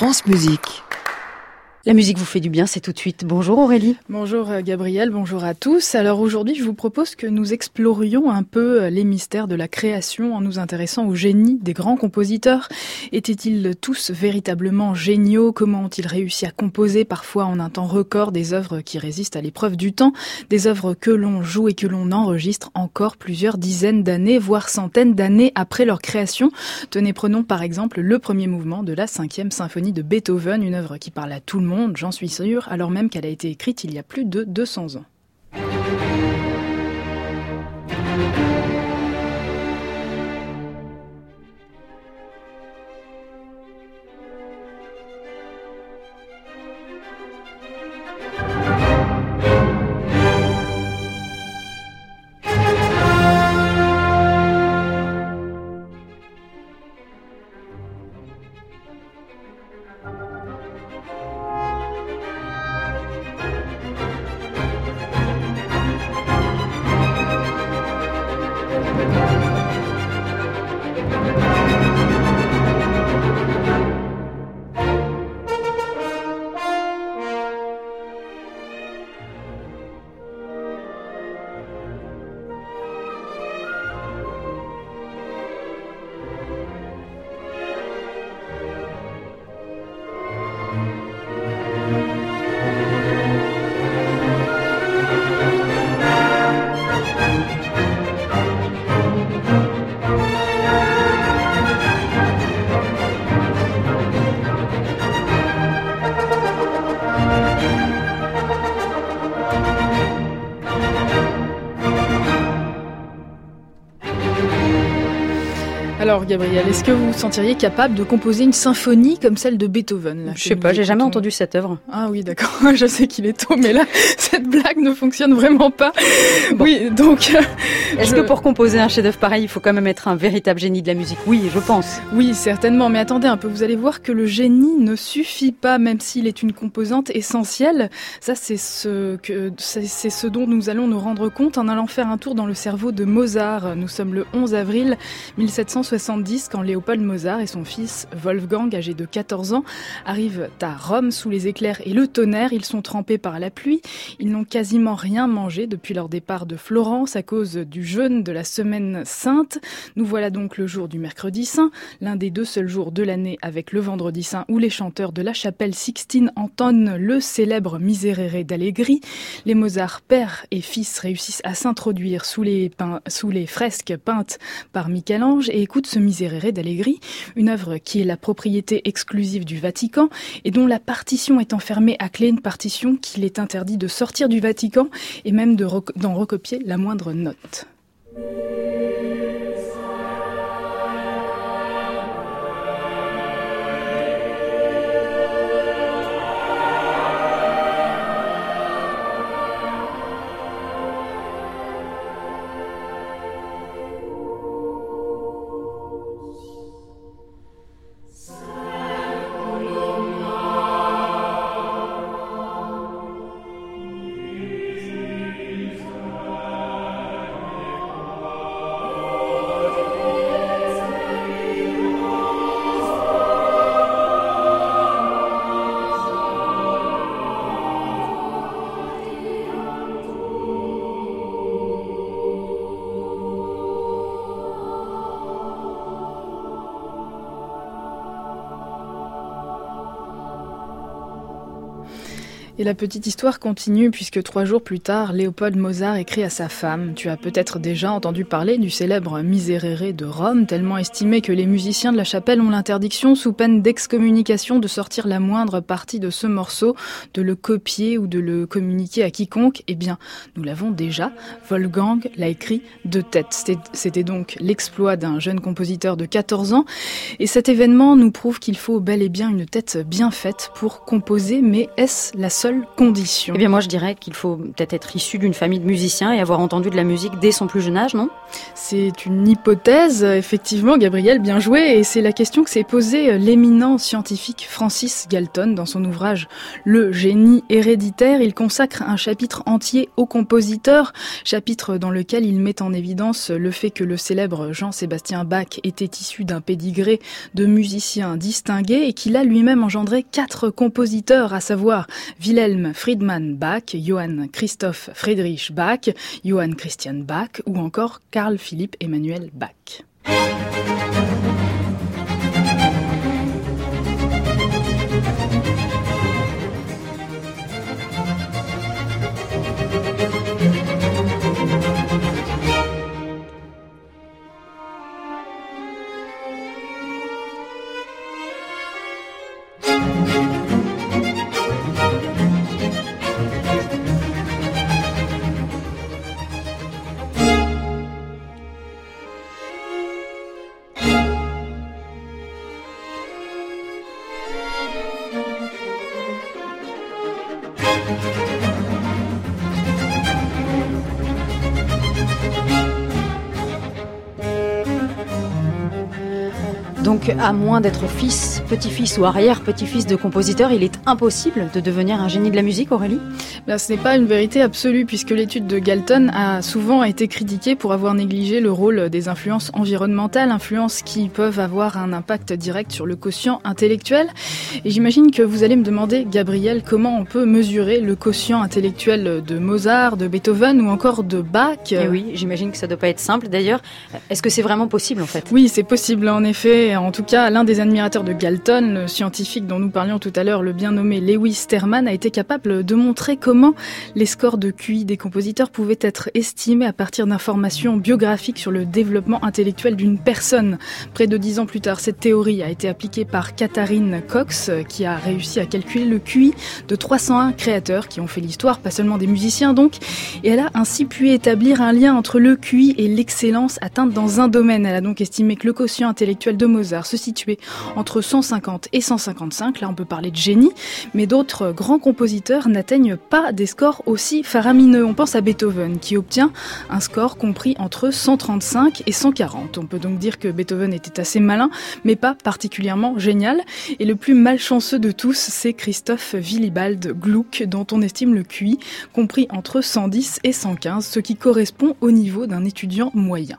France Musique. La musique vous fait du bien, c'est tout de suite. Bonjour Aurélie. Bonjour euh, Gabriel, bonjour à tous. Alors aujourd'hui, je vous propose que nous explorions un peu euh, les mystères de la création en nous intéressant au génie des grands compositeurs. Étaient-ils tous véritablement géniaux? Comment ont-ils réussi à composer parfois en un temps record des œuvres qui résistent à l'épreuve du temps, des œuvres que l'on joue et que l'on enregistre encore plusieurs dizaines d'années, voire centaines d'années après leur création Tenez, prenons par exemple le premier mouvement de la cinquième symphonie de Beethoven, une œuvre qui parle à tout le monde monde, j'en suis sûre, alors même qu'elle a été écrite il y a plus de 200 ans. Alors Gabriel, est-ce que vous vous sentiriez capable de composer une symphonie comme celle de Beethoven là, Je sais pas, j'ai jamais entendu cette œuvre. Ah oui, d'accord. Je sais qu'il est tôt, mais là, cette blague ne fonctionne vraiment pas. Oui, donc. Euh, est-ce que pour composer un chef-d'œuvre pareil, il faut quand même être un véritable génie de la musique? Oui, je pense. Oui, certainement. Mais attendez un peu, vous allez voir que le génie ne suffit pas, même s'il est une composante essentielle. Ça, c'est ce que c'est ce dont nous allons nous rendre compte en allant faire un tour dans le cerveau de Mozart. Nous sommes le 11 avril 1760 quand Léopold Mozart et son fils Wolfgang, âgé de 14 ans, arrivent à Rome sous les éclairs et le tonnerre. Ils sont trempés par la pluie. Ils n'ont quasiment rien mangé depuis leur départ de Florence à cause du jeûne de la semaine sainte. Nous voilà donc le jour du mercredi saint, l'un des deux seuls jours de l'année avec le vendredi saint où les chanteurs de la chapelle Sixtine entonnent le célèbre Miserere d'Allegri. Les Mozart père et fils réussissent à s'introduire sous les, sous les fresques peintes par Michel-Ange et écoutent ce Miserere d'Allegri, une œuvre qui est la propriété exclusive du Vatican et dont la partition est enfermée à clé, une partition qu'il est interdit de sortir du Vatican et même d'en recopier la moindre note. Et la petite histoire continue puisque trois jours plus tard, Léopold Mozart écrit à sa femme Tu as peut-être déjà entendu parler du célèbre Miserere de Rome, tellement estimé que les musiciens de la chapelle ont l'interdiction, sous peine d'excommunication, de sortir la moindre partie de ce morceau, de le copier ou de le communiquer à quiconque. Eh bien, nous l'avons déjà. Wolfgang l'a écrit de tête. C'était donc l'exploit d'un jeune compositeur de 14 ans. Et cet événement nous prouve qu'il faut bel et bien une tête bien faite pour composer, mais est-ce la seule seule condition. Eh bien moi je dirais qu'il faut peut-être être issu d'une famille de musiciens et avoir entendu de la musique dès son plus jeune âge, non? C'est une hypothèse, effectivement, Gabriel, bien joué, et c'est la question que s'est posée l'éminent scientifique Francis Galton dans son ouvrage Le génie héréditaire. Il consacre un chapitre entier au compositeur, chapitre dans lequel il met en évidence le fait que le célèbre Jean-Sébastien Bach était issu d'un pédigré de musiciens distingués et qu'il a lui-même engendré quatre compositeurs, à savoir Wilhelm Friedmann Bach, Johann Christoph Friedrich Bach, Johann Christian Bach ou encore Carl Philipp Emmanuel Bach. Donc, à moins d'être fils, petit-fils ou arrière-petit-fils de compositeur, il est impossible de devenir un génie de la musique, Aurélie? Bien, Ce n'est pas une vérité absolue, puisque l'étude de Galton a souvent été critiquée pour avoir négligé le rôle des influences environnementales, influences qui peuvent avoir un impact direct sur le quotient intellectuel. Et j'imagine que vous allez me demander, Gabriel, comment on peut mesurer le quotient intellectuel de Mozart, de Beethoven ou encore de Bach? Eh oui, j'imagine que ça ne doit pas être simple. D'ailleurs, est-ce que c'est vraiment possible en fait? Oui, c'est possible en effet. En tout cas, l'un des admirateurs de Galton, le scientifique dont nous parlions tout à l'heure, le bien nommé Lewis Sterman, a été capable de montrer comment les scores de QI des compositeurs pouvaient être estimés à partir d'informations biographiques sur le développement intellectuel d'une personne. Près de dix ans plus tard, cette théorie a été appliquée par Katharine Cox, qui a réussi à calculer le QI de 301 créateurs qui ont fait l'histoire, pas seulement des musiciens donc, et elle a ainsi pu établir un lien entre le QI et l'excellence atteinte dans un domaine. Elle a donc estimé que le quotient intellectuel de Mozart se situait entre 150 et 155. Là, on peut parler de génie, mais d'autres grands compositeurs n'atteignent pas des scores aussi faramineux. On pense à Beethoven, qui obtient un score compris entre 135 et 140. On peut donc dire que Beethoven était assez malin, mais pas particulièrement génial. Et le plus malchanceux de tous, c'est Christophe Willibald Gluck, dont on estime le QI compris entre 110 et 115, ce qui correspond au niveau d'un étudiant moyen.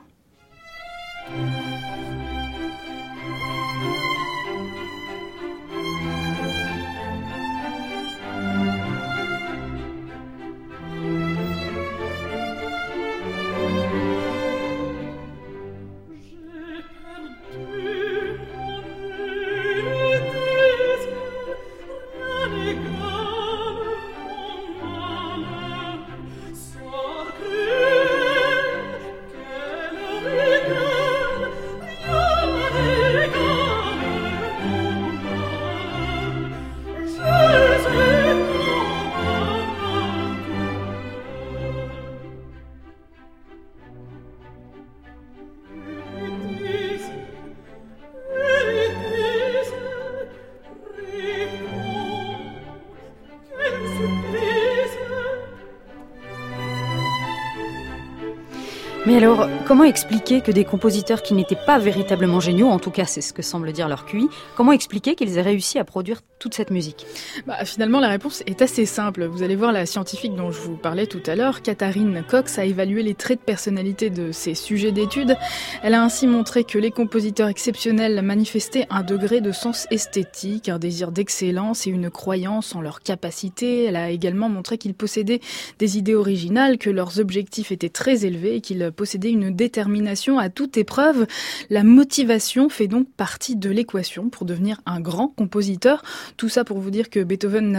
Mais alors, comment expliquer que des compositeurs qui n'étaient pas véritablement géniaux, en tout cas c'est ce que semble dire leur QI, comment expliquer qu'ils aient réussi à produire toute cette musique? Bah, Finalement, la réponse est assez simple. Vous allez voir la scientifique dont je vous parlais tout à l'heure, Katharine Cox, a évalué les traits de personnalité de ces sujets d'études. Elle a ainsi montré que les compositeurs exceptionnels manifestaient un degré de sens esthétique, un désir d'excellence et une croyance en leur capacité. Elle a également montré qu'ils possédaient des idées originales, que leurs objectifs étaient très élevés et qu'ils posséder une détermination à toute épreuve. La motivation fait donc partie de l'équation pour devenir un grand compositeur. Tout ça pour vous dire que Beethoven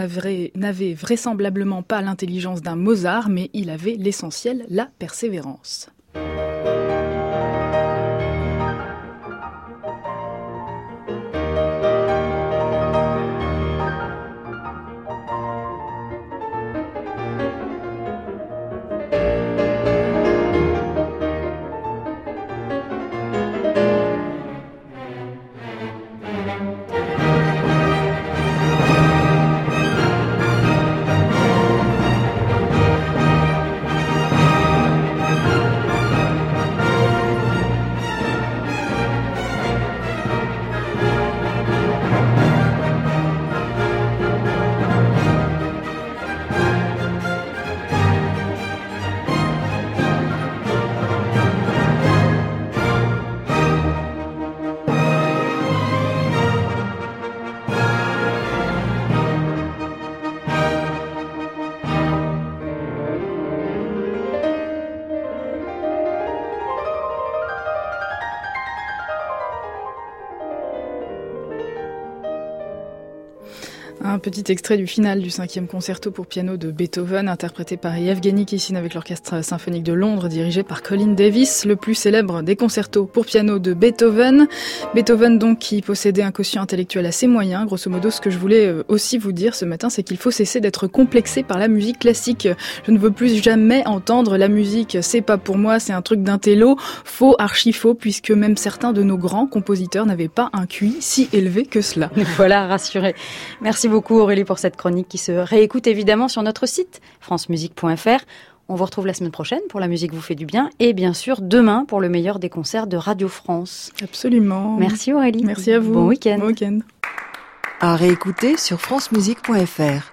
n'avait vraisemblablement pas l'intelligence d'un Mozart, mais il avait l'essentiel, la persévérance. Un petit extrait du final du cinquième concerto pour piano de Beethoven, interprété par Yevgeny Kissin avec l'Orchestre symphonique de Londres, dirigé par Colin Davis, le plus célèbre des concertos pour piano de Beethoven. Beethoven donc qui possédait un quotient intellectuel assez moyen. Grosso modo, ce que je voulais euh, aussi vous dire ce matin, c'est qu'il faut cesser d'être complexé par la musique classique. Je ne veux plus jamais entendre la musique, c'est pas pour moi, c'est un truc d'intello. Faux, archi faux, puisque même certains de nos grands compositeurs n'avaient pas un QI si élevé que cela. Voilà, rassuré. Merci beaucoup Aurélie pour cette chronique qui se réécoute évidemment sur notre site francemusique.fr. On vous retrouve la semaine prochaine pour La musique vous fait du bien et bien sûr demain pour le meilleur des concerts de Radio France. Absolument. Merci Aurélie. Merci à vous. Bon week-end. Bon week-end. À réécouter sur francemusique.fr.